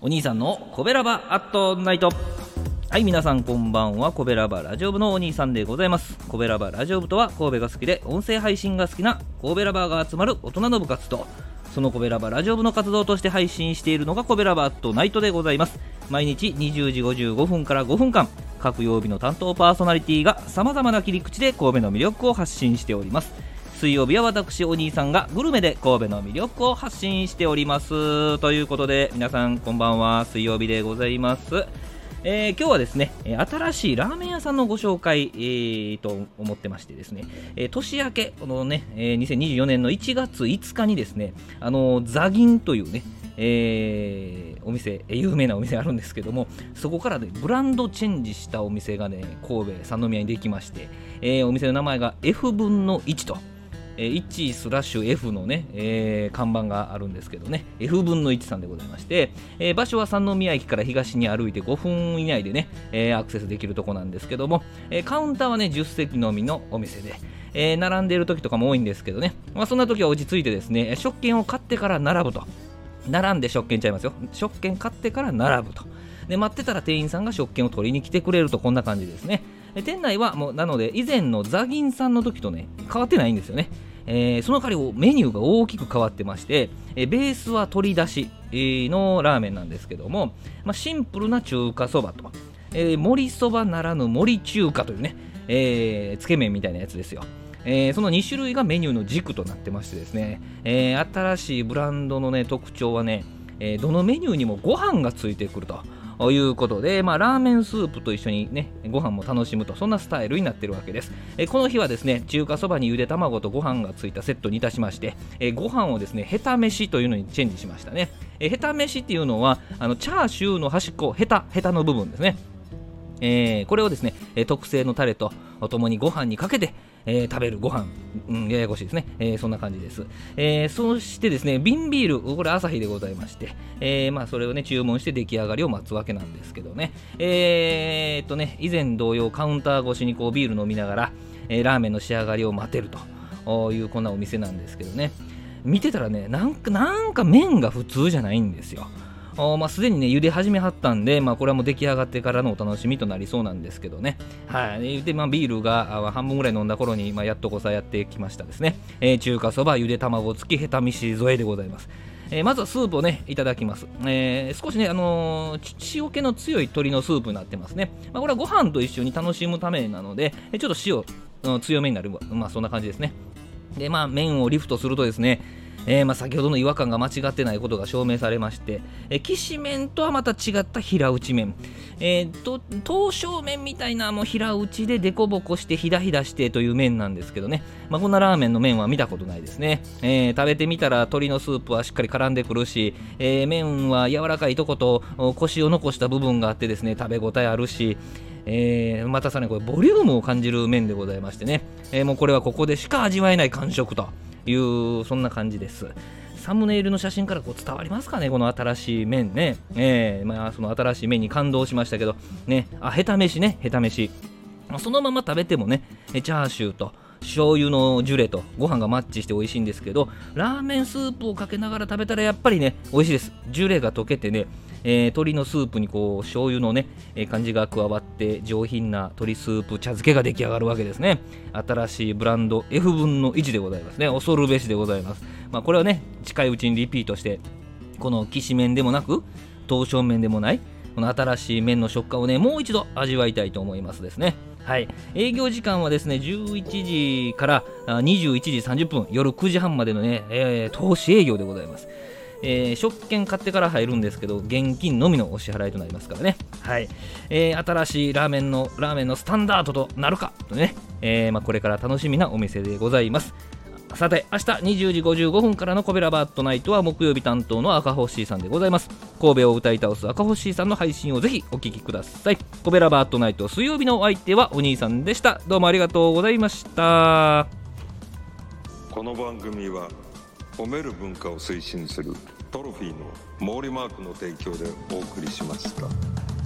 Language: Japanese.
お兄さんのコベラバアットナイト。はい皆さんこんばんは。コベラバラジオ部のお兄さんでございます。コベラバラジオ部とは神戸が好きで音声配信が好きな神戸ラバーが集まる大人の部活とそのコベラバラジオ部の活動として配信しているのがコベラバアットナイトでございます。毎日20時55分から5分間各曜日の担当パーソナリティがさまざまな切り口で神戸の魅力を発信しております。水曜日は私お兄さんがグルメで神戸の魅力を発信しております。ということで皆さんこんばんは。水曜日でございます。えー、今日はですね、新しいラーメン屋さんのご紹介、えー、と思ってましてですね、えー、年明け、このね、え、2024年の1月5日にですね、あのザギンというね、えー、お店、有名なお店あるんですけども、そこからね、ブランドチェンジしたお店がね、神戸、三宮にできまして、えー、お店の名前が F 分の1と。1スラッシュ F のね、えー、看板があるんですけどね、F 分の1さんでございまして、えー、場所は三宮駅から東に歩いて5分以内でね、え、アクセスできるとこなんですけども、えカウンターはね、10席のみのお店で、え並んでいる時とかも多いんですけどね、まあ、そんな時は落ち着いてですね、食券を買ってから並ぶと。並んで食券ちゃいますよ。食券買ってから並ぶと。で、待ってたら店員さんが食券を取りに来てくれるとこんな感じですね。店内はもうなので以前のザギンさんの時とね変わってないんですよね。えー、その代わりメニューが大きく変わってまして、えー、ベースは鶏だしのラーメンなんですけども、まあ、シンプルな中華そばと、えー、盛りそばならぬ盛り中華というね、え、つけ麺みたいなやつですよ。え、その2種類がメニューの軸となってましてですね、え、新しいブランドの、ね、特徴はね、え、どのメニューにもご飯がついてくると。ということで、まあ、ラーメンスープと一緒にね、ご飯も楽しむと、そんなスタイルになってるわけです。えこの日はですね、中華そばにゆで卵とご飯がついたセットにいたしまして、えご飯をですね、ヘタ飯というのにチェンジしましたね。えヘタ飯っていうのは、あのチャーシューの端っこ、ヘタ、ヘタの部分ですね。えー、これをですね、特製のタレとともにご飯にかけて、えー、食べるご飯、うん、ややこしいですね、えー、そんな感じです、えー、そしてですね瓶ビールこれ朝日でございまして、えまあ、それをね注文して出来上がりを待つわけなんですけどね。えー、っとね以前同様カウンター越しにこうビール飲みながら、えラーメンの仕上がりを待てるというこんなお店なんですけどね。見てたらねなんかなんか麺が普通じゃないんですよ。まあ、すでにね茹で始めはったんで、まあ、これはもう出来上がってからのお楽しみとなりそうなんですけどね。はい。で、まあ、ビールが半分ぐらい飲んだ頃に、まあ、やっとこさやってきましたですね、えー、中華そばゆで卵付きヘタ飯添えでございます。えー、まずはスープをねいただきます、えー、少しね、あのー、塩気の強い鶏のスープになってますね、まあ、これはご飯と一緒に楽しむためなのでちょっと塩強めになる。まあそんな感じですね。でまあ麺をリフトするとですねえー、まあ、先ほどの違和感が間違ってないことが証明されまして、えー、きしめんとはまた違った平打ち麺、えー、と刀削麺みたいなもう平打ちでデコボコしてひだひだしてという麺なんですけどね、まあ、こんなラーメンの麺は見たことないですね、えー、食べてみたら鶏のスープはしっかり絡んでくるし、え、麺は柔らかいとこと腰を残した部分があってですね食べ応えあるしえー、またさらにこれボリュームを感じる麺でございましてね、えー、もうこれはここでしか味わえない感触と。いうそんな感じです。サムネイルの写真からこう伝わりますかねこの新しい麺ね、えー、まあ、その新しい麺に感動しましたけど。ね。あ下手飯ね下手飯。そのまま食べてもねチャーシューと醤油のジュレとご飯がマッチして美味しいんですけどラーメンスープをかけながら食べたらやっぱりね美味しいです。ジュレが溶けてねえー、鶏のスープにこう醤油のね、えー、感じが加わって上品な鶏スープ茶漬けが出来上がるわけですね。新しいブランド F 分の1でございますね。恐るべしでございます。まあこれはね近いうちにリピートしてこのきしめんでもなく刀削麺でもないこの新しい麺の食感をねもう一度味わいたいと思いますですね。はい。営業時間はですね11時から21時30分夜9時半までのね、えー、投資営業でございます。えー、食券買ってから入るんですけど現金のみのお支払いとなりますからね。はい、えー、新しいラーメンのラーメンのスタンダードとなるかとね、えー、まあ、これから楽しみなお店でございます。さて明日20時55分からのコベラバットナイトは木曜日担当の赤星さんでございます。神戸を歌い倒す赤星さんの配信をぜひお聞きください。コベラバットナイト水曜日のお相手はお兄さんでした。どうもありがとうございました。この番組は褒める文化を推進するトロフィーの毛利マークの提供でお送りしました。